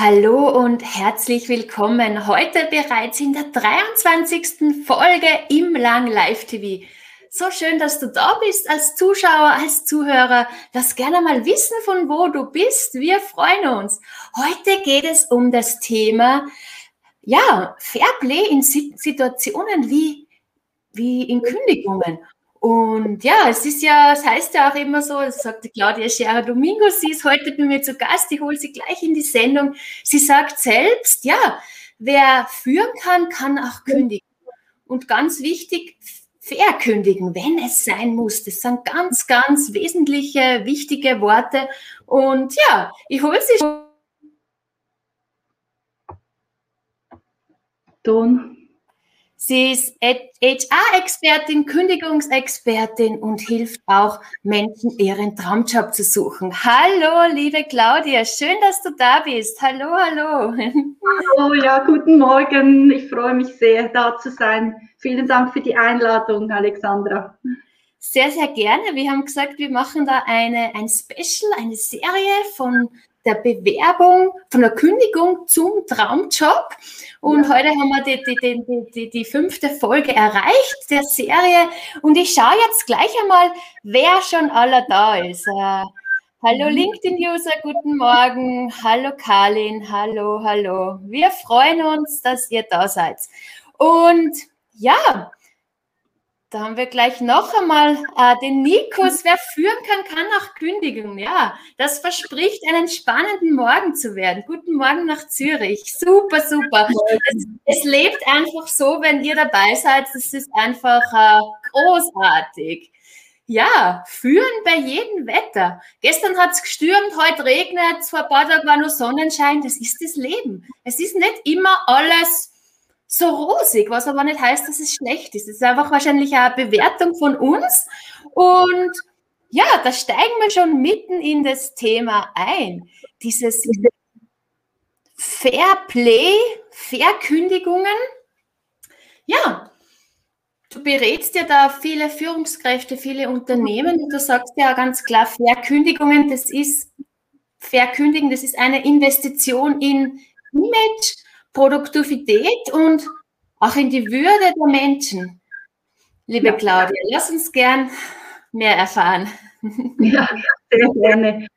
Hallo und herzlich willkommen. Heute bereits in der 23. Folge im Lang Live TV. So schön, dass du da bist als Zuschauer, als Zuhörer. Lass gerne mal wissen, von wo du bist. Wir freuen uns. Heute geht es um das Thema, ja, Fairplay in Situationen wie, wie in Kündigungen. Und ja, es ist ja, es heißt ja auch immer so, das sagte Claudia Scherer Domingo, sie ist heute bei mir zu Gast, ich hole sie gleich in die Sendung. Sie sagt selbst, ja, wer führen kann, kann auch kündigen. Und ganz wichtig, fair kündigen, wenn es sein muss. Das sind ganz, ganz wesentliche, wichtige Worte. Und ja, ich hole sie. Ton. Sie ist HR-Expertin, Kündigungsexpertin und hilft auch Menschen, ihren Traumjob zu suchen. Hallo, liebe Claudia, schön, dass du da bist. Hallo, hallo. Hallo, ja, guten Morgen. Ich freue mich sehr, da zu sein. Vielen Dank für die Einladung, Alexandra. Sehr, sehr gerne. Wir haben gesagt, wir machen da eine, ein Special, eine Serie von der Bewerbung, von der Kündigung zum Traumjob. Und ja. heute haben wir die, die, die, die, fünfte Folge erreicht der Serie. Und ich schaue jetzt gleich einmal, wer schon aller da ist. Äh, hallo mhm. LinkedIn-User, guten Morgen. Hallo Karlin, hallo, hallo. Wir freuen uns, dass ihr da seid. Und ja, da haben wir gleich noch einmal äh, den Nikos. Wer führen kann, kann auch kündigen. Ja, das verspricht einen spannenden Morgen zu werden. Guten Morgen nach Zürich. Super, super. Es, es lebt einfach so, wenn ihr dabei seid. Das ist einfach äh, großartig. Ja, führen bei jedem Wetter. Gestern hat es gestürmt, heute regnet vor ein paar Tagen war nur Sonnenschein. Das ist das Leben. Es ist nicht immer alles so rosig, was aber nicht heißt, dass es schlecht ist. Es ist einfach wahrscheinlich eine Bewertung von uns. Und ja, da steigen wir schon mitten in das Thema ein. Dieses Fair Play, Verkündigungen. Ja, du berätst ja da viele Führungskräfte, viele Unternehmen und du sagst ja ganz klar, Verkündigungen, das ist Verkündigen, das ist eine Investition in Image, Produktivität und auch in die Würde der Menschen. Liebe ja. Claudia, lass uns gern mehr erfahren. Ja, sehr gerne.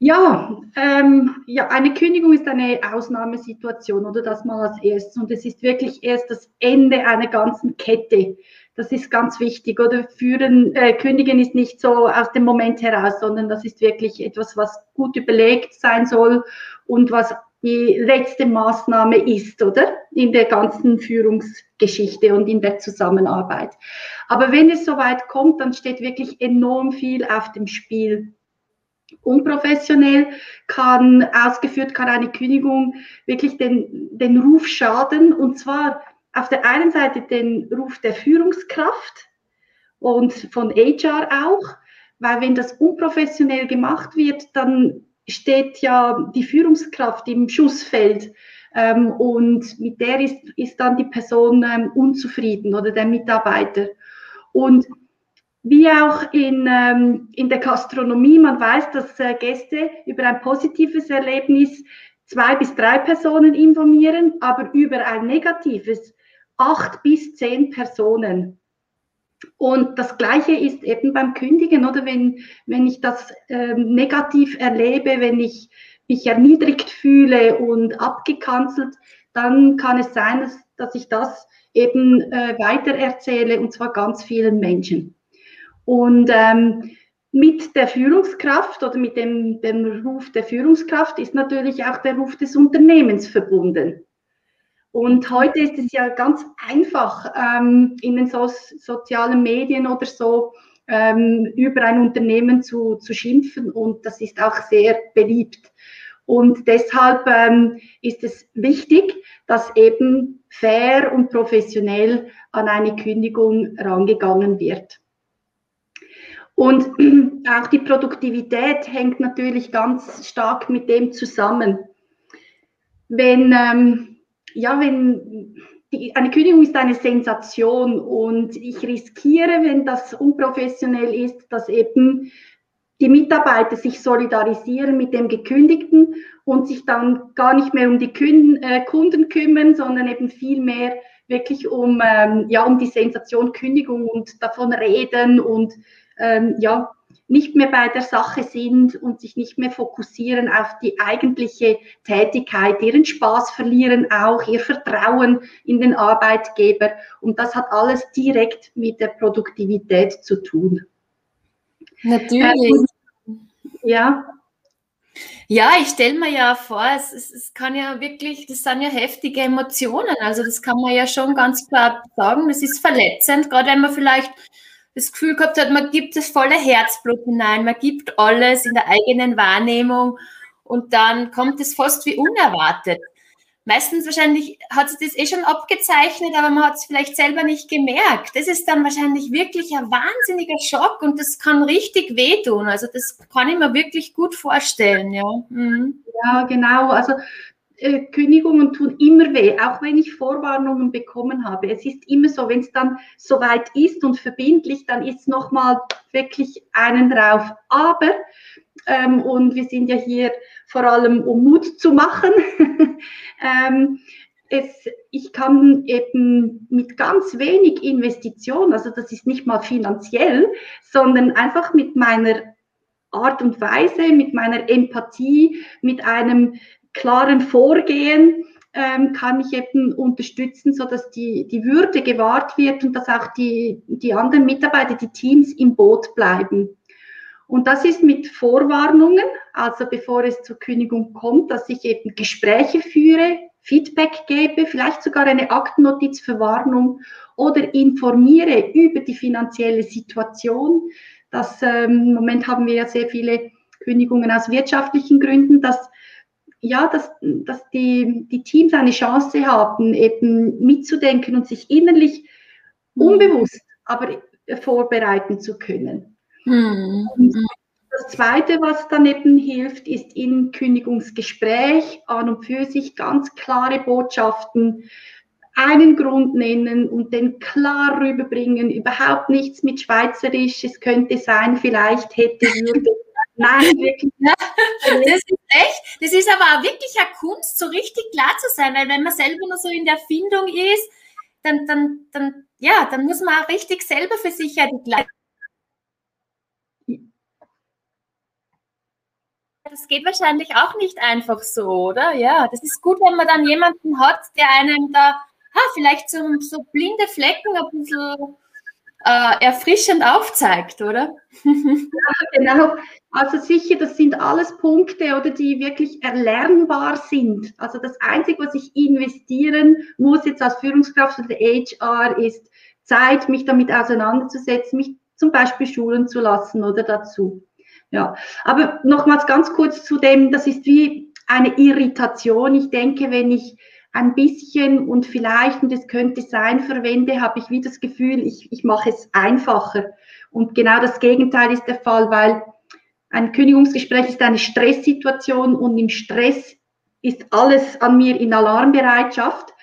Ja, ähm, ja, eine Kündigung ist eine Ausnahmesituation oder das mal als erstes. Und es ist wirklich erst das Ende einer ganzen Kette. Das ist ganz wichtig. Oder führen, äh, kündigen ist nicht so aus dem Moment heraus, sondern das ist wirklich etwas, was gut überlegt sein soll und was die letzte Maßnahme ist, oder? In der ganzen Führungsgeschichte und in der Zusammenarbeit. Aber wenn es soweit kommt, dann steht wirklich enorm viel auf dem Spiel. Unprofessionell kann ausgeführt, kann eine Kündigung wirklich den, den Ruf schaden und zwar auf der einen Seite den Ruf der Führungskraft und von HR auch, weil wenn das unprofessionell gemacht wird, dann steht ja die Führungskraft im Schussfeld ähm, und mit der ist, ist dann die Person ähm, unzufrieden oder der Mitarbeiter. Und wie auch in, ähm, in der Gastronomie, man weiß, dass äh, Gäste über ein positives Erlebnis zwei bis drei Personen informieren, aber über ein negatives acht bis zehn Personen. Und das Gleiche ist eben beim Kündigen, oder wenn, wenn ich das ähm, negativ erlebe, wenn ich mich erniedrigt fühle und abgekanzelt, dann kann es sein, dass, dass ich das eben äh, weitererzähle und zwar ganz vielen Menschen. Und ähm, mit der Führungskraft oder mit dem, dem Ruf der Führungskraft ist natürlich auch der Ruf des Unternehmens verbunden. Und heute ist es ja ganz einfach, ähm, in den so sozialen Medien oder so ähm, über ein Unternehmen zu, zu schimpfen und das ist auch sehr beliebt. Und deshalb ähm, ist es wichtig, dass eben fair und professionell an eine Kündigung rangegangen wird. Und auch die Produktivität hängt natürlich ganz stark mit dem zusammen. Wenn ähm, ja, wenn die, eine Kündigung ist eine Sensation und ich riskiere, wenn das unprofessionell ist, dass eben die Mitarbeiter sich solidarisieren mit dem Gekündigten und sich dann gar nicht mehr um die Kunden, äh, Kunden kümmern, sondern eben viel mehr wirklich um, ähm, ja, um die Sensation Kündigung und davon reden und ähm, ja, nicht mehr bei der Sache sind und sich nicht mehr fokussieren auf die eigentliche Tätigkeit, ihren Spaß verlieren auch, ihr Vertrauen in den Arbeitgeber. Und das hat alles direkt mit der Produktivität zu tun. Natürlich. Äh, ja. Ja, ich stelle mir ja vor, es, es, es, kann ja wirklich, das sind ja heftige Emotionen. Also das kann man ja schon ganz klar sagen. Das ist verletzend, gerade wenn man vielleicht das Gefühl gehabt hat, man gibt das volle Herzblut hinein, man gibt alles in der eigenen Wahrnehmung und dann kommt es fast wie unerwartet. Meistens wahrscheinlich hat sich das eh schon abgezeichnet, aber man hat es vielleicht selber nicht gemerkt. Das ist dann wahrscheinlich wirklich ein wahnsinniger Schock und das kann richtig wehtun. Also das kann ich mir wirklich gut vorstellen, ja. Mhm. Ja, genau. Also äh, Kündigungen tun immer weh, auch wenn ich Vorwarnungen bekommen habe. Es ist immer so, wenn es dann soweit ist und verbindlich, dann ist nochmal wirklich einen drauf. Aber, ähm, und wir sind ja hier vor allem, um Mut zu machen, ähm, es, ich kann eben mit ganz wenig Investition, also das ist nicht mal finanziell, sondern einfach mit meiner Art und Weise, mit meiner Empathie, mit einem klaren Vorgehen ähm, kann ich eben unterstützen, sodass die, die Würde gewahrt wird und dass auch die, die anderen Mitarbeiter, die Teams im Boot bleiben. Und das ist mit Vorwarnungen, also bevor es zur Kündigung kommt, dass ich eben Gespräche führe, Feedback gebe, vielleicht sogar eine Aktennotiz für Warnung oder informiere über die finanzielle Situation. Das, ähm, Im Moment haben wir ja sehr viele Kündigungen aus wirtschaftlichen Gründen, dass ja, dass, dass die, die Teams eine Chance haben, eben mitzudenken und sich innerlich mhm. unbewusst, aber vorbereiten zu können. Mhm. das Zweite, was dann eben hilft, ist im Kündigungsgespräch an und für sich ganz klare Botschaften, einen Grund nennen und den klar rüberbringen, überhaupt nichts mit Schweizerisch, es könnte sein, vielleicht hätte, würde, Nein, wirklich nicht. Das ist echt, das ist aber auch wirklich eine Kunst, so richtig klar zu sein, weil wenn man selber noch so in der Erfindung ist, dann, dann, dann, ja, dann muss man auch richtig selber für sich ja die Gleichheit das geht wahrscheinlich auch nicht einfach so, oder? Ja, das ist gut, wenn man dann jemanden hat, der einem da, ha, vielleicht so, so blinde Flecken ein bisschen äh, erfrischend aufzeigt, oder? ja, genau. Also sicher, das sind alles Punkte, oder die wirklich erlernbar sind. Also das Einzige, was ich investieren muss jetzt als Führungskraft oder HR, ist Zeit, mich damit auseinanderzusetzen, mich zum Beispiel schulen zu lassen oder dazu. Ja, aber nochmals ganz kurz zu dem, das ist wie eine Irritation. Ich denke, wenn ich ein bisschen und vielleicht, und es könnte sein, verwende, habe ich wie das Gefühl, ich, ich mache es einfacher. Und genau das Gegenteil ist der Fall, weil ein Kündigungsgespräch ist eine Stresssituation und im Stress ist alles an mir in Alarmbereitschaft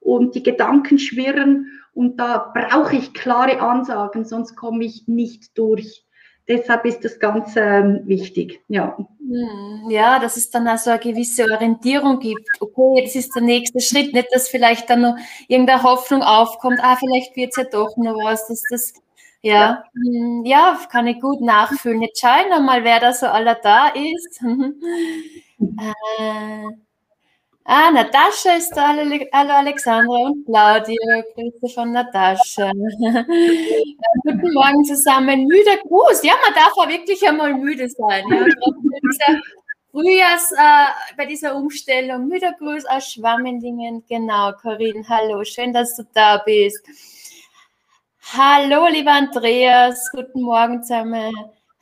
und die Gedanken schwirren und da brauche ich klare Ansagen, sonst komme ich nicht durch deshalb ist das ganz ähm, wichtig. Ja. Hm, ja, dass es dann also eine gewisse Orientierung gibt. Okay, das ist der nächste Schritt. Nicht, dass vielleicht dann noch irgendeine Hoffnung aufkommt, ah, vielleicht wird es ja doch noch was, dass das ja, ja, hm, ja, kann ich gut nachfühlen. Jetzt schauen wir mal, wer da so aller da ist. äh, Ah, Natascha ist da. Hallo Alexandra und Claudia. Grüße von Natascha. Guten Morgen zusammen. Müder Gruß. Ja, man darf auch wirklich einmal müde sein. Ja. Frühjahrs, äh, bei dieser Umstellung. Müder Gruß aus Schwammendingen. Genau, Corinne. Hallo, schön, dass du da bist. Hallo, lieber Andreas. Guten Morgen zusammen.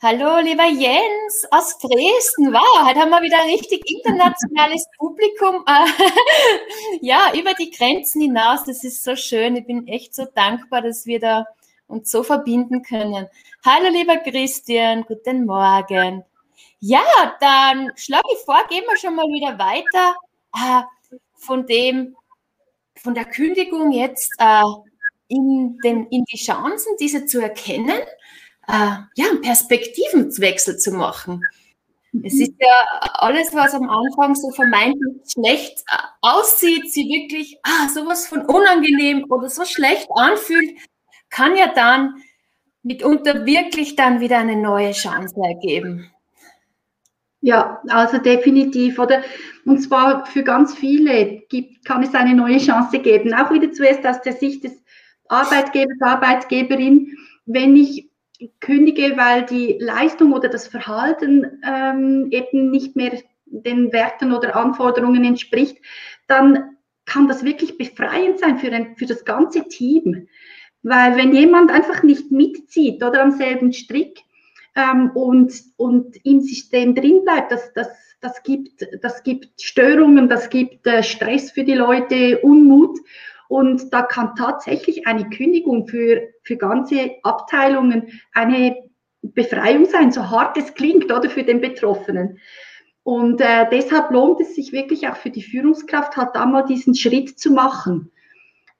Hallo, lieber Jens aus Dresden. Wow, heute haben wir wieder ein richtig internationales Publikum. ja, über die Grenzen hinaus. Das ist so schön. Ich bin echt so dankbar, dass wir da uns so verbinden können. Hallo, lieber Christian. Guten Morgen. Ja, dann schlage ich vor, gehen wir schon mal wieder weiter äh, von dem, von der Kündigung jetzt äh, in, den, in die Chancen, diese zu erkennen äh, ja, einen Perspektivenwechsel zu machen. Es ist ja alles, was am Anfang so vermeintlich schlecht äh, aussieht, sie wirklich ah, sowas von unangenehm oder so schlecht anfühlt, kann ja dann mitunter wirklich dann wieder eine neue Chance ergeben. Ja, also definitiv, oder? Und zwar für ganz viele gibt, kann es eine neue Chance geben. Auch wieder zuerst aus der Sicht des Arbeitgebers, Arbeitgeberin. Wenn ich kündige, weil die Leistung oder das Verhalten ähm, eben nicht mehr den Werten oder Anforderungen entspricht, dann kann das wirklich befreiend sein für, ein, für das ganze Team. Weil wenn jemand einfach nicht mitzieht oder am selben Strick ähm, und, und im System drin bleibt, das, das, das, gibt, das gibt Störungen, das gibt äh, Stress für die Leute, Unmut. Und da kann tatsächlich eine Kündigung für, für ganze Abteilungen eine Befreiung sein, so hart es klingt, oder für den Betroffenen. Und äh, deshalb lohnt es sich wirklich auch für die Führungskraft, halt da mal diesen Schritt zu machen.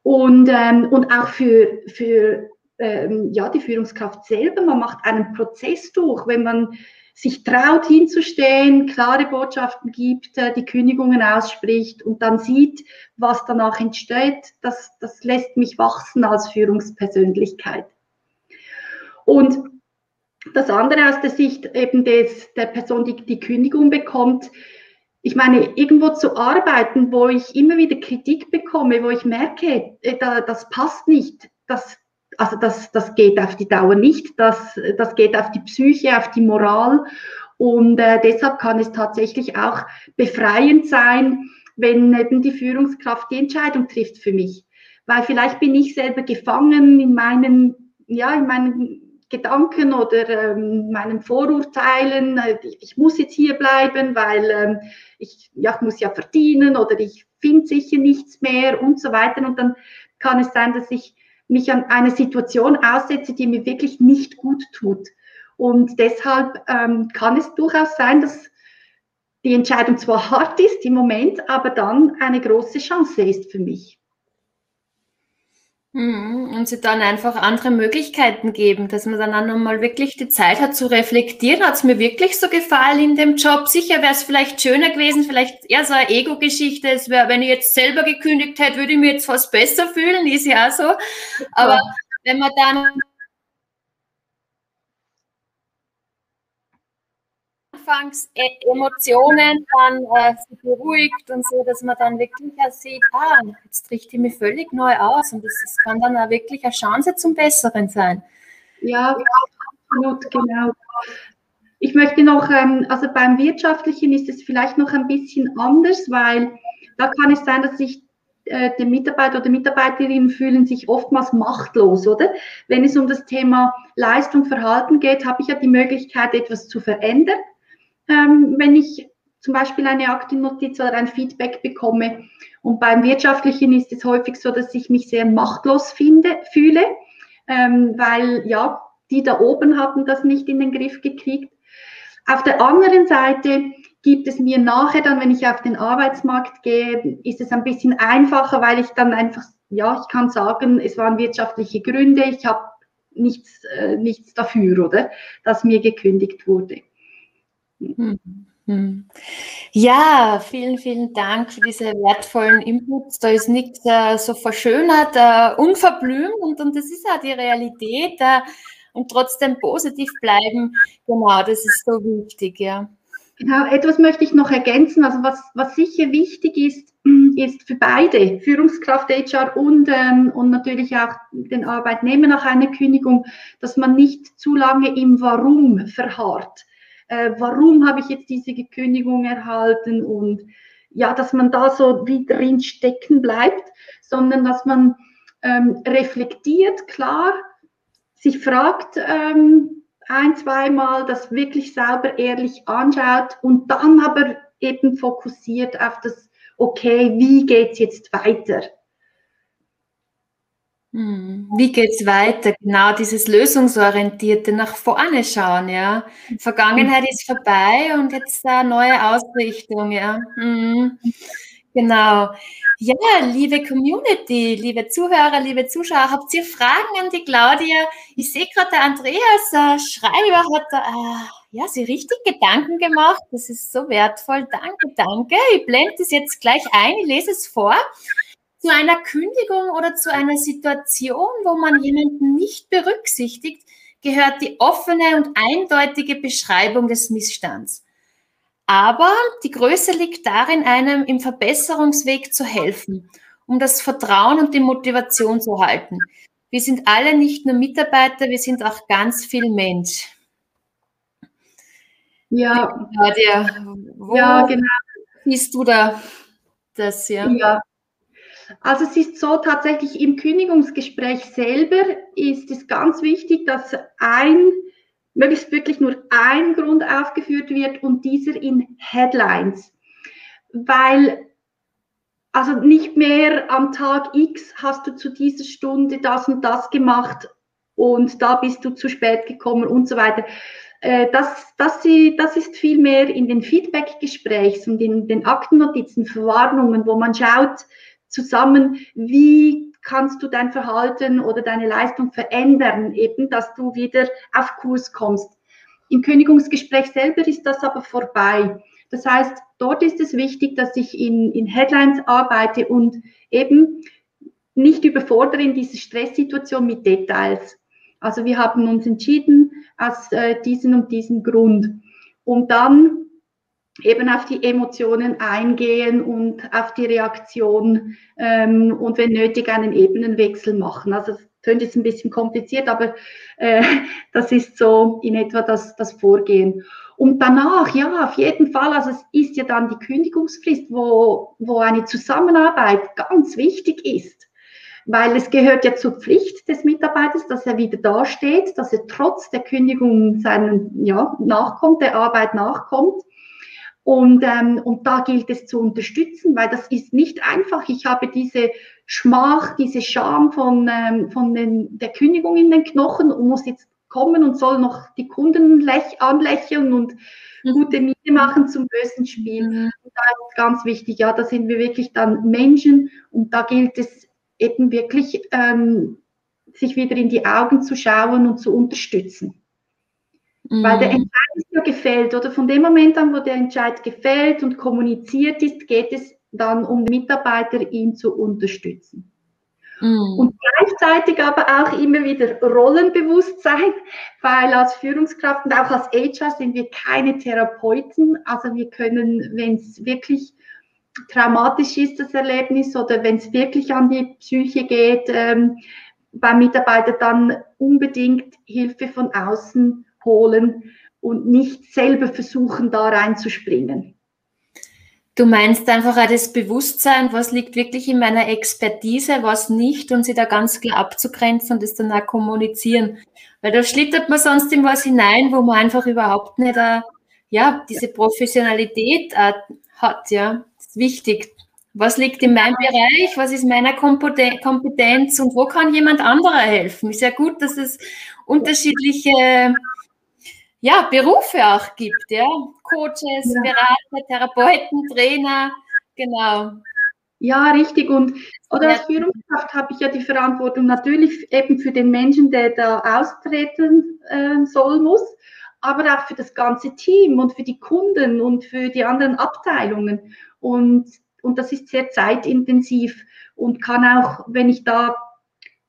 Und, ähm, und auch für, für ähm, ja, die Führungskraft selber, man macht einen Prozess durch, wenn man sich traut hinzustehen, klare Botschaften gibt, äh, die Kündigungen ausspricht und dann sieht, was danach entsteht, das, das lässt mich wachsen als Führungspersönlichkeit. Und das andere aus der Sicht eben des, der Person, die die Kündigung bekommt, ich meine, irgendwo zu arbeiten, wo ich immer wieder Kritik bekomme, wo ich merke, äh, das passt nicht, das, also das, das geht auf die Dauer nicht, das, das geht auf die Psyche, auf die Moral. Und äh, deshalb kann es tatsächlich auch befreiend sein, wenn eben die Führungskraft die Entscheidung trifft für mich. Weil vielleicht bin ich selber gefangen in meinen, ja, in meinen Gedanken oder ähm, meinen Vorurteilen. Ich muss jetzt hier bleiben, weil ähm, ich, ja, ich muss ja verdienen oder ich finde sicher nichts mehr und so weiter. Und dann kann es sein, dass ich mich an eine Situation aussetze, die mir wirklich nicht gut tut. Und deshalb ähm, kann es durchaus sein, dass die Entscheidung zwar hart ist im Moment, aber dann eine große Chance ist für mich. Mhm, und sie dann einfach andere Möglichkeiten geben, dass man dann auch nochmal wirklich die Zeit hat zu reflektieren. Hat es mir wirklich so gefallen in dem Job? Sicher wäre es vielleicht schöner gewesen, vielleicht eher so eine Ego-Geschichte. Es wäre, wenn ich jetzt selber gekündigt hätte, würde ich mich jetzt fast besser fühlen, ist ja auch so. Aber wenn man dann anfangs e Emotionen dann äh, beruhigt und so, dass man dann wirklich sieht, ah, jetzt richte ich mich völlig neu aus und das, das kann dann auch wirklich eine Chance zum Besseren sein. Ja, absolut, genau. Ich möchte noch, ähm, also beim Wirtschaftlichen ist es vielleicht noch ein bisschen anders, weil da kann es sein, dass sich äh, der Mitarbeiter oder Mitarbeiterinnen fühlen sich oftmals machtlos, oder? Wenn es um das Thema Leistung, Verhalten geht, habe ich ja die Möglichkeit, etwas zu verändern ähm, wenn ich zum Beispiel eine Aktennotiz oder ein Feedback bekomme. Und beim Wirtschaftlichen ist es häufig so, dass ich mich sehr machtlos finde, fühle, ähm, weil ja, die da oben haben das nicht in den Griff gekriegt. Auf der anderen Seite gibt es mir nachher dann, wenn ich auf den Arbeitsmarkt gehe, ist es ein bisschen einfacher, weil ich dann einfach, ja, ich kann sagen, es waren wirtschaftliche Gründe, ich habe nichts, äh, nichts dafür, oder, dass mir gekündigt wurde. Mhm. Ja, vielen, vielen Dank für diese wertvollen Inputs. Da ist nichts äh, so verschönert, äh, unverblümt und, und das ist auch die Realität äh, und trotzdem positiv bleiben. Genau, das ist so wichtig, ja. Genau, etwas möchte ich noch ergänzen. Also was, was sicher wichtig ist, ist für beide, Führungskraft HR und, ähm, und natürlich auch den Arbeitnehmer nach einer Kündigung, dass man nicht zu lange im Warum verharrt äh, warum habe ich jetzt diese Kündigung erhalten und ja, dass man da so wie drin stecken bleibt, sondern dass man ähm, reflektiert, klar, sich fragt ähm, ein, zweimal, das wirklich sauber, ehrlich anschaut und dann aber eben fokussiert auf das, okay, wie geht es jetzt weiter? Hm, wie geht's weiter? Genau, dieses lösungsorientierte nach vorne schauen, ja. Vergangenheit ist vorbei und jetzt eine neue Ausrichtung, ja. Mhm. Genau. Ja, liebe Community, liebe Zuhörer, liebe Zuschauer, habt ihr Fragen an die Claudia? Ich sehe gerade, der Andreas äh, Schreiber hat äh, ja, sich richtig Gedanken gemacht. Das ist so wertvoll. Danke, danke. Ich blende es jetzt gleich ein, ich lese es vor. Zu einer Kündigung oder zu einer Situation, wo man jemanden nicht berücksichtigt, gehört die offene und eindeutige Beschreibung des Missstands. Aber die Größe liegt darin, einem im Verbesserungsweg zu helfen, um das Vertrauen und die Motivation zu halten. Wir sind alle nicht nur Mitarbeiter, wir sind auch ganz viel Mensch. Ja, wo ja genau. siehst du da das? Ja? ja, also es ist so tatsächlich im Kündigungsgespräch selber ist es ganz wichtig, dass ein möglichst wirklich nur ein Grund aufgeführt wird und dieser in Headlines. Weil, also nicht mehr am Tag X hast du zu dieser Stunde das und das gemacht und da bist du zu spät gekommen und so weiter. Äh, das, das, das ist vielmehr in den Feedback-Gesprächs und in den Aktennotizen, Verwarnungen, wo man schaut zusammen, wie kannst du dein Verhalten oder deine Leistung verändern, eben, dass du wieder auf Kurs kommst. Im Kündigungsgespräch selber ist das aber vorbei. Das heißt, dort ist es wichtig, dass ich in, in Headlines arbeite und eben nicht überfordere in dieser Stresssituation mit Details. Also wir haben uns entschieden aus äh, diesem und diesem Grund. Und dann eben auf die Emotionen eingehen und auf die Reaktion ähm, und wenn nötig einen Ebenenwechsel machen. Also das klingt jetzt ein bisschen kompliziert, aber äh, das ist so in etwa das, das Vorgehen. Und danach, ja, auf jeden Fall, also es ist ja dann die Kündigungsfrist, wo, wo eine Zusammenarbeit ganz wichtig ist. Weil es gehört ja zur Pflicht des Mitarbeiters, dass er wieder dasteht, dass er trotz der Kündigung seinen, ja, nachkommt, der Arbeit nachkommt. Und, ähm, und da gilt es zu unterstützen, weil das ist nicht einfach. Ich habe diese Schmach, diese Scham von, ähm, von den, der Kündigung in den Knochen und muss jetzt kommen und soll noch die Kunden lech, anlächeln und mhm. gute Miete machen zum bösen Spiel. Mhm. Und da ist ganz wichtig, ja, da sind wir wirklich dann Menschen und da gilt es eben wirklich, ähm, sich wieder in die Augen zu schauen und zu unterstützen. Mhm. Weil der mhm. Ja gefällt, oder von dem Moment an, wo der Entscheid gefällt und kommuniziert ist, geht es dann um Mitarbeiter, ihn zu unterstützen. Mhm. Und gleichzeitig aber auch immer wieder Rollenbewusstsein, weil als Führungskraft und auch als HR sind wir keine Therapeuten. Also wir können, wenn es wirklich traumatisch ist, das Erlebnis, oder wenn es wirklich an die Psyche geht, ähm, beim Mitarbeiter dann unbedingt Hilfe von außen holen und nicht selber versuchen, da reinzuspringen. Du meinst einfach auch das Bewusstsein, was liegt wirklich in meiner Expertise, was nicht und sie da ganz klar abzugrenzen und das dann auch kommunizieren. Weil da schlittert man sonst in was hinein, wo man einfach überhaupt nicht, uh, ja, diese Professionalität uh, hat, ja. Das ist wichtig. Was liegt in meinem Bereich? Was ist meiner Kompetenz und wo kann jemand anderer helfen? Ist ja gut, dass es unterschiedliche ja, Berufe auch gibt, ja. Coaches. Berater, Therapeuten, Trainer, genau. Ja, richtig. Und oder als Führungskraft habe ich ja die Verantwortung natürlich eben für den Menschen, der da austreten äh, soll, muss, aber auch für das ganze Team und für die Kunden und für die anderen Abteilungen. Und, und das ist sehr zeitintensiv und kann auch, wenn ich da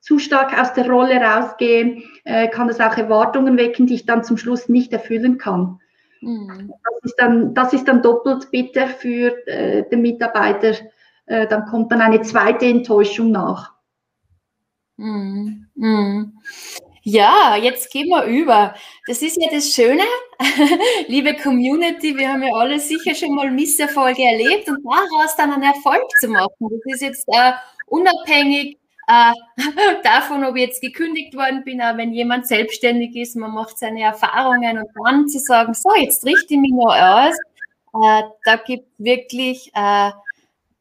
zu stark aus der Rolle rausgehe, äh, kann das auch Erwartungen wecken, die ich dann zum Schluss nicht erfüllen kann. Mhm. Das, ist dann, das ist dann doppelt bitter für äh, den Mitarbeiter. Äh, dann kommt dann eine zweite Enttäuschung nach. Mhm. Mhm. Ja, jetzt gehen wir über. Das ist ja das Schöne, liebe Community, wir haben ja alle sicher schon mal Misserfolge erlebt und daraus dann einen Erfolg zu machen. Das ist jetzt äh, unabhängig äh, davon, ob ich jetzt gekündigt worden bin, aber wenn jemand selbstständig ist, man macht seine Erfahrungen und dann zu sagen, so, jetzt richte ich mich noch aus, äh, da gibt wirklich äh,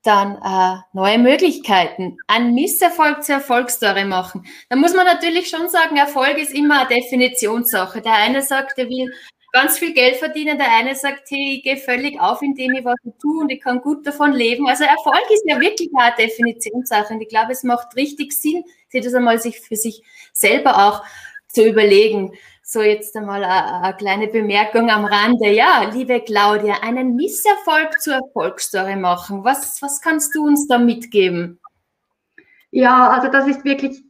dann äh, neue Möglichkeiten. Ein Misserfolg zur Erfolgsstory machen. Da muss man natürlich schon sagen, Erfolg ist immer eine Definitionssache. Der eine sagt, er will ganz viel Geld verdienen. Der eine sagt, hey, ich gehe völlig auf, indem ich was tue und ich kann gut davon leben. Also Erfolg ist ja wirklich eine Definitionssache und ich glaube, es macht richtig Sinn, sich das einmal sich für sich selber auch zu überlegen. So, jetzt einmal eine, kleine Bemerkung am Rande. Ja, liebe Claudia, einen Misserfolg zur Erfolgsstory machen. Was, was kannst du uns da mitgeben? Ja, also das ist wirklich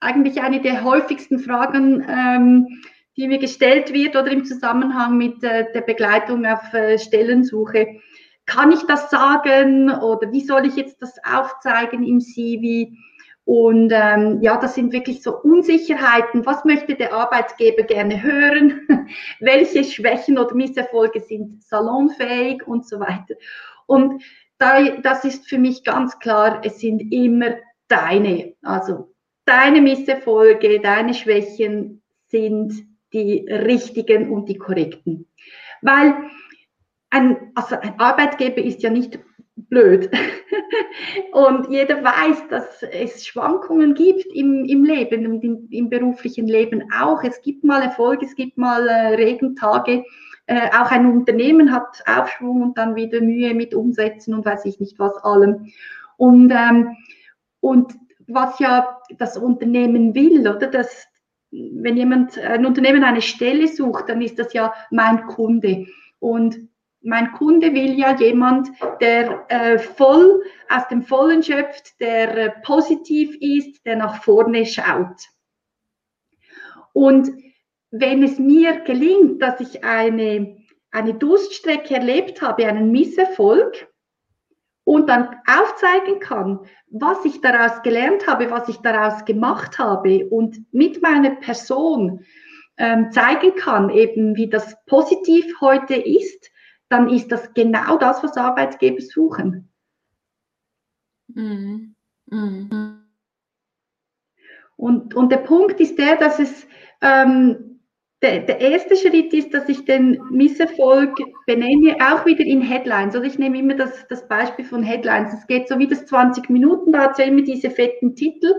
eigentlich eine der häufigsten Fragen, ähm, die mir gestellt wird oder im Zusammenhang mit äh, der Begleitung auf äh, Stellensuche. Kann ich das sagen oder wie soll ich jetzt das aufzeigen im CV? Und ähm, ja, das sind wirklich so Unsicherheiten. Was möchte der Arbeitgeber gerne hören? Welche Schwächen oder Misserfolge sind salonfähig und so weiter. Und da, das ist für mich ganz klar, es sind immer deine, also deine Misserfolge, deine Schwächen sind die richtigen und die korrekten. Weil ein, also ein Arbeitgeber ist ja nicht blöd. und jeder weiß, dass es Schwankungen gibt im, im Leben und im, im, beruflichen Leben auch. Es gibt mal Erfolge, es gibt mal äh, Regentage. Äh, auch ein Unternehmen hat Aufschwung und dann wieder Mühe mit Umsetzen und weiß ich nicht was allem. Und, ähm, und was ja das Unternehmen will, oder? Das, wenn jemand, ein Unternehmen eine Stelle sucht, dann ist das ja mein Kunde. Und mein Kunde will ja jemand, der äh, voll aus dem Vollen schöpft, der äh, positiv ist, der nach vorne schaut. Und wenn es mir gelingt, dass ich eine, eine Durststrecke erlebt habe, einen Misserfolg, und dann aufzeigen kann, was ich daraus gelernt habe, was ich daraus gemacht habe und mit meiner Person ähm, zeigen kann, eben wie das positiv heute ist, dann ist das genau das, was Arbeitgeber suchen. Mhm. Mhm. Und, und der Punkt ist der, dass es ähm, der, der, erste Schritt ist, dass ich den Misserfolg benenne, auch wieder in Headlines. Also ich nehme immer das, das Beispiel von Headlines. Es geht so wie das 20 Minuten, da hat es ja immer diese fetten Titel,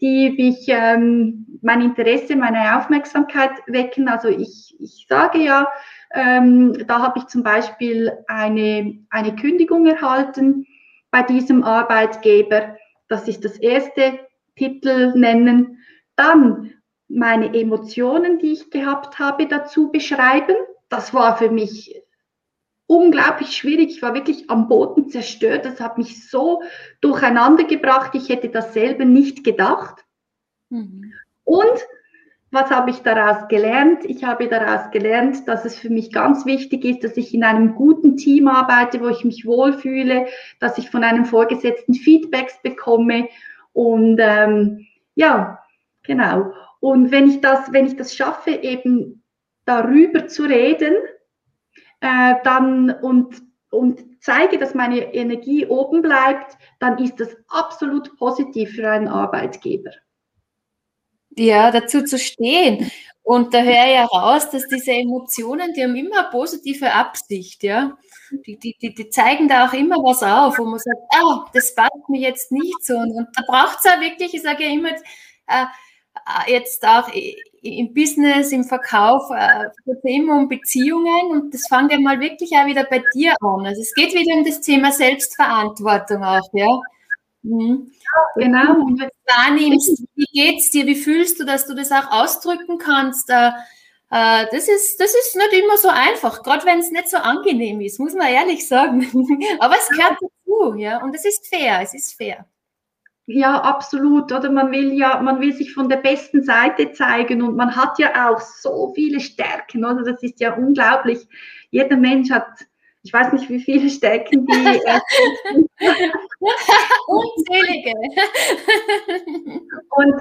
die mich ähm, mein Interesse, meine Aufmerksamkeit wecken. Also ich, ich sage ja, ähm, da habe ich zum Beispiel eine, eine Kündigung erhalten bei diesem Arbeitgeber. Das ist das erste Titel nennen. Dann meine Emotionen, die ich gehabt habe, dazu beschreiben. Das war für mich unglaublich schwierig. Ich war wirklich am Boden zerstört. Das hat mich so durcheinander gebracht. Ich hätte das selber nicht gedacht. Mhm. Und was habe ich daraus gelernt? Ich habe daraus gelernt, dass es für mich ganz wichtig ist, dass ich in einem guten Team arbeite, wo ich mich wohlfühle, dass ich von einem Vorgesetzten Feedbacks bekomme. Und ähm, ja, genau. Und wenn ich das, wenn ich das schaffe, eben darüber zu reden, äh, dann und, und zeige, dass meine Energie oben bleibt, dann ist das absolut positiv für einen Arbeitgeber. Ja, dazu zu stehen. Und da höre ich ja raus, dass diese Emotionen, die haben immer positive Absicht, ja. Die, die, die, die zeigen da auch immer was auf, wo man sagt, ah, das passt mir jetzt nicht so. Und, und da braucht es ja wirklich, ich sage ja immer, äh, jetzt auch im Business, im Verkauf, äh, immer um Beziehungen und das fängt ja mal wirklich auch wieder bei dir an. Also es geht wieder um das Thema Selbstverantwortung auch, ja. Mhm. Genau. Und wenn du wahrnimmst, wie geht's dir, wie fühlst du, dass du das auch ausdrücken kannst, äh, äh das ist, das ist nicht immer so einfach, gerade wenn es nicht so angenehm ist, muss man ehrlich sagen. Aber es gehört dazu, ja, und es ist fair, es ist fair. Ja, absolut. Oder man will ja, man will sich von der besten Seite zeigen und man hat ja auch so viele Stärken, oder? Das ist ja unglaublich. Jeder Mensch hat, ich weiß nicht, wie viele Stärken die. Äh, Unzählige. und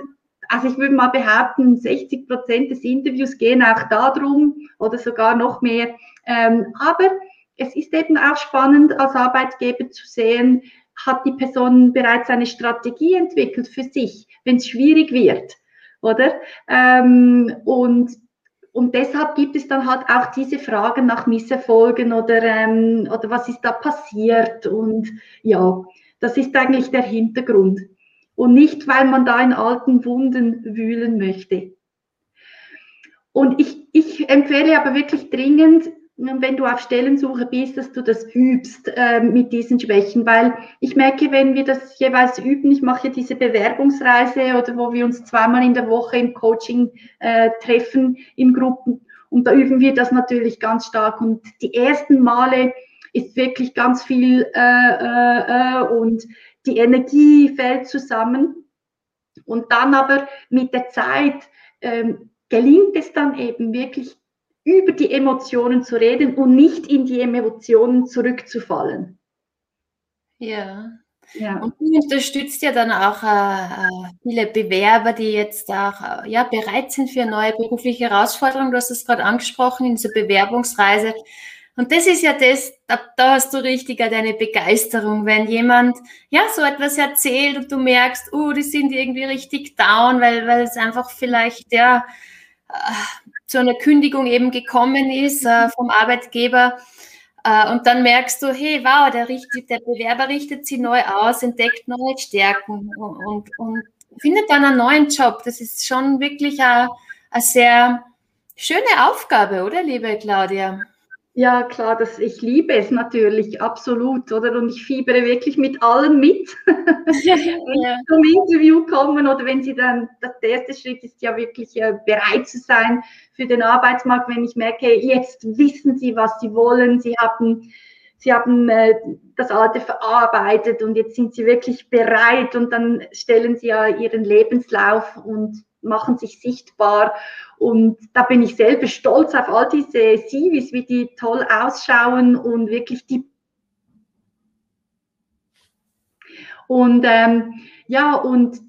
also ich würde mal behaupten, 60 Prozent des Interviews gehen auch darum oder sogar noch mehr. Ähm, aber es ist eben auch spannend als Arbeitgeber zu sehen, hat die Person bereits eine Strategie entwickelt für sich, wenn es schwierig wird, oder? Ähm, und, und deshalb gibt es dann halt auch diese Fragen nach Misserfolgen oder, ähm, oder was ist da passiert und ja, das ist eigentlich der Hintergrund. Und nicht, weil man da in alten Wunden wühlen möchte. und ich, ich empfehle aber wirklich dringend, wenn du auf Stellensuche bist, dass du das übst äh, mit diesen Schwächen, weil ich merke, wenn wir das jeweils üben, ich mache diese Bewerbungsreise oder wo wir uns zweimal in der Woche im Coaching äh, treffen in Gruppen. Und da üben wir das natürlich ganz stark. Und die ersten Male ist wirklich ganz viel äh, äh, äh und die Energie fällt zusammen. Und dann aber mit der Zeit ähm, gelingt es dann eben wirklich über die Emotionen zu reden und nicht in die Emotionen zurückzufallen. Ja. Ja. Und du unterstützt ja dann auch äh, äh, viele Bewerber, die jetzt auch äh, ja, bereit sind für neue berufliche Herausforderungen. Du hast es gerade angesprochen in dieser Bewerbungsreise. Und das ist ja das, da, da hast du richtig deine Begeisterung, wenn jemand ja so etwas erzählt und du merkst, oh, uh, die sind irgendwie richtig down, weil, weil es einfach vielleicht ja äh, zu einer Kündigung eben gekommen ist äh, vom Arbeitgeber. Äh, und dann merkst du, hey, wow, der, richtet, der Bewerber richtet sie neu aus, entdeckt neue Stärken und, und, und findet dann einen neuen Job. Das ist schon wirklich eine, eine sehr schöne Aufgabe, oder, liebe Claudia? Ja, klar, das, ich liebe es natürlich, absolut, oder? Und ich fiebere wirklich mit allen mit, wenn sie zum Interview kommen oder wenn sie dann, das, der erste Schritt ist ja wirklich äh, bereit zu sein für den Arbeitsmarkt, wenn ich merke, jetzt wissen sie, was sie wollen, sie haben, sie haben äh, das Alte verarbeitet und jetzt sind sie wirklich bereit und dann stellen sie ja ihren Lebenslauf und machen sich sichtbar. Und da bin ich selber stolz auf all diese CVs, wie die toll ausschauen und wirklich die. Und ähm, ja, und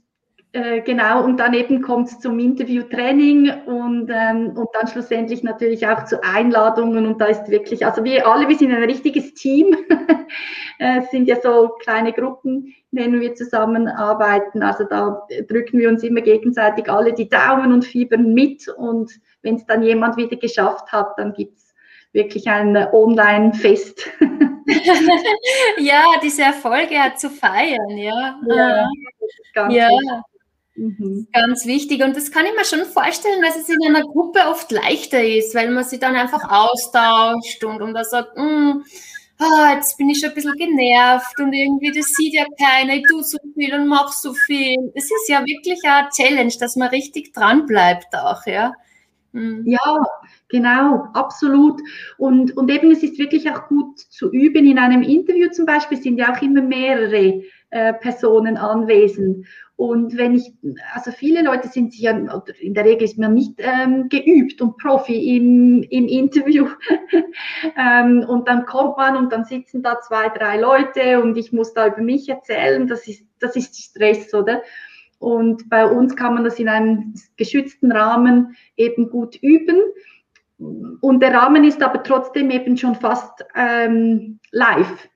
äh, genau, und dann eben kommt es zum Interview-Training und, ähm, und dann schlussendlich natürlich auch zu Einladungen. Und da ist wirklich, also wir alle, wir sind ein richtiges Team. es sind ja so kleine Gruppen, in denen wir zusammenarbeiten. Also da drücken wir uns immer gegenseitig alle die Daumen und fiebern mit. Und wenn es dann jemand wieder geschafft hat, dann gibt es wirklich ein Online-Fest. ja, diese Erfolge zu feiern, ja. Ja, ganz ja. Mhm. Ganz wichtig. Und das kann ich mir schon vorstellen, dass es in einer Gruppe oft leichter ist, weil man sich dann einfach austauscht und, und da sagt, oh, jetzt bin ich schon ein bisschen genervt und irgendwie, das sieht ja keiner, ich tue so viel und mache so viel. Es ist ja wirklich eine Challenge, dass man richtig dran bleibt auch, ja. Mhm. Ja, genau, absolut. Und, und eben, es ist wirklich auch gut zu üben. In einem Interview zum Beispiel sind ja auch immer mehrere äh, Personen anwesend. Und wenn ich, also viele Leute sind sich ja, in der Regel ist man nicht ähm, geübt und Profi im, im Interview. ähm, und dann kommt man und dann sitzen da zwei, drei Leute und ich muss da über mich erzählen. Das ist, das ist Stress, oder? Und bei uns kann man das in einem geschützten Rahmen eben gut üben. Und der Rahmen ist aber trotzdem eben schon fast ähm, live.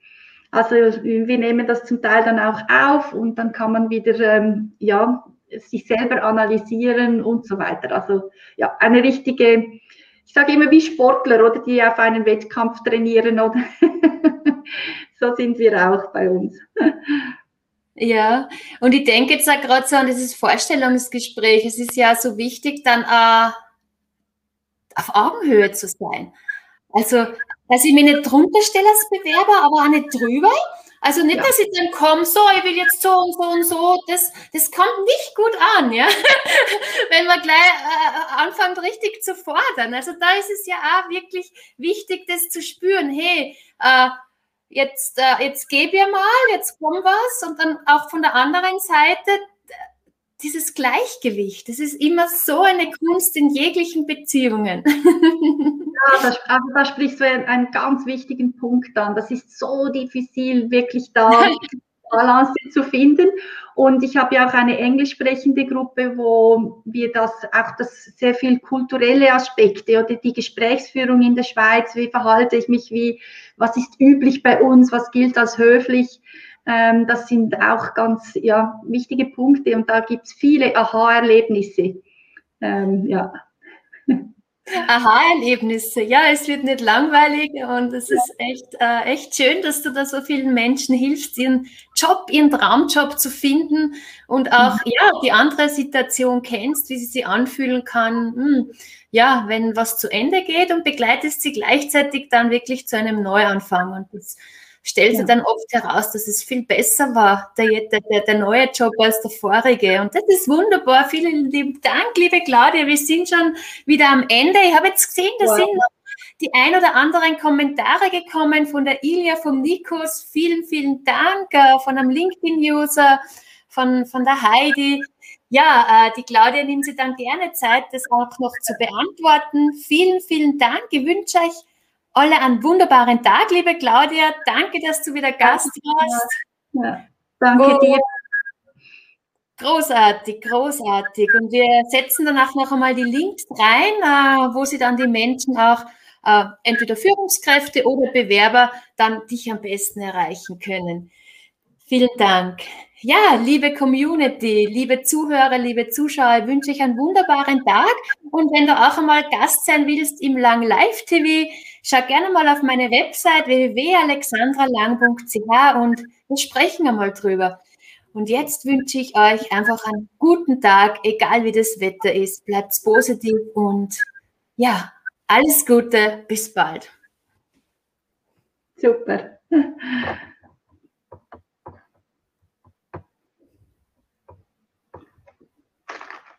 Also wir nehmen das zum Teil dann auch auf und dann kann man wieder ähm, ja, sich selber analysieren und so weiter. Also ja, eine richtige, ich sage immer wie Sportler oder die auf einen Wettkampf trainieren oder so sind wir auch bei uns. Ja, und ich denke jetzt gerade so an dieses Vorstellungsgespräch. Es ist ja so wichtig, dann äh, auf Augenhöhe zu sein. Also dass ich mich nicht drunter stelle als Bewerber, aber auch nicht drüber. Also nicht, ja. dass ich dann komme, so, ich will jetzt so und so und so. Das, das kommt nicht gut an, ja. Wenn man gleich äh, anfängt, richtig zu fordern. Also da ist es ja auch wirklich wichtig, das zu spüren. Hey, äh, jetzt, äh, jetzt gebe ich mal, jetzt kommt was. Und dann auch von der anderen Seite dieses Gleichgewicht. Das ist immer so eine Kunst in jeglichen Beziehungen. Ja, da, also da sprichst du einen ganz wichtigen Punkt an. Das ist so diffizil, wirklich da Balance zu finden. Und ich habe ja auch eine englisch sprechende Gruppe, wo wir das auch das sehr viel kulturelle Aspekte oder die Gesprächsführung in der Schweiz, wie verhalte ich mich, wie, was ist üblich bei uns, was gilt als höflich. Ähm, das sind auch ganz ja, wichtige Punkte und da gibt es viele Aha-Erlebnisse. Ähm, ja. Aha-Erlebnisse. Ja, es wird nicht langweilig und es ist echt, äh, echt schön, dass du da so vielen Menschen hilfst, ihren Job, ihren Traumjob zu finden und auch mhm. ja, die andere Situation kennst, wie sie sich anfühlen kann. Hm, ja, wenn was zu Ende geht und begleitest sie gleichzeitig dann wirklich zu einem Neuanfang. Und das stellt sich dann oft heraus, dass es viel besser war, der, der, der neue Job als der vorige. Und das ist wunderbar. Vielen lieben Dank, liebe Claudia. Wir sind schon wieder am Ende. Ich habe jetzt gesehen, da wow. sind noch die ein oder anderen Kommentare gekommen von der Ilja, vom Nikos. Vielen, vielen Dank äh, von einem LinkedIn-User, von, von der Heidi. Ja, äh, die Claudia nimmt sich dann gerne Zeit, das auch noch zu beantworten. Vielen, vielen Dank. Ich wünsche euch alle einen wunderbaren Tag, liebe Claudia. Danke, dass du wieder Gast warst. Ja, danke dir. Großartig, großartig. Und wir setzen danach noch einmal die Links rein, äh, wo sie dann die Menschen auch äh, entweder Führungskräfte oder Bewerber dann dich am besten erreichen können. Vielen Dank. Ja, liebe Community, liebe Zuhörer, liebe Zuschauer, wünsche ich einen wunderbaren Tag. Und wenn du auch einmal Gast sein willst im Lang Live TV, schau gerne mal auf meine Website www.alexandralang.ch und wir sprechen einmal drüber. Und jetzt wünsche ich euch einfach einen guten Tag, egal wie das Wetter ist. Bleibt positiv und ja, alles Gute, bis bald. Super.